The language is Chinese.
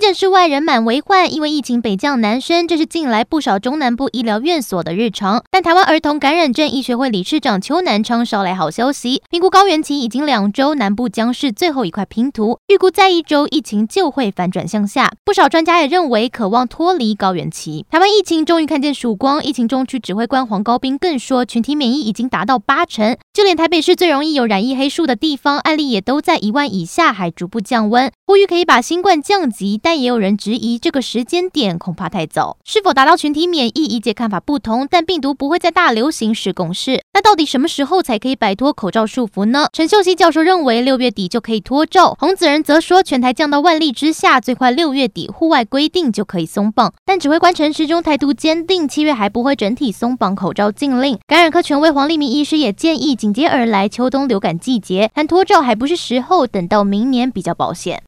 急诊室外人满为患，因为疫情北降南升，这是近来不少中南部医疗院所的日常。但台湾儿童感染症医学会理事长邱南昌捎来好消息，评估高原期已经两周，南部将是最后一块拼图，预估再一周疫情就会反转向下。不少专家也认为，渴望脱离高原期，台湾疫情终于看见曙光。疫情中区指挥官黄高斌更说，群体免疫已经达到八成，就连台北市最容易有染疫黑数的地方，案例也都在一万以下，还逐步降温，呼吁可以把新冠降级。但也有人质疑这个时间点恐怕太早，是否达到群体免疫？一界看法不同，但病毒不会在大流行时共识。那到底什么时候才可以摆脱口罩束缚呢？陈秀熙教授认为六月底就可以脱罩，洪子仁则说全台降到万例之下，最快六月底户外规定就可以松绑。但指挥官陈时中态度坚定，七月还不会整体松绑口罩禁令。感染科权威黄立明医师也建议，紧接而来秋冬流感季节，谈脱罩还不是时候，等到明年比较保险。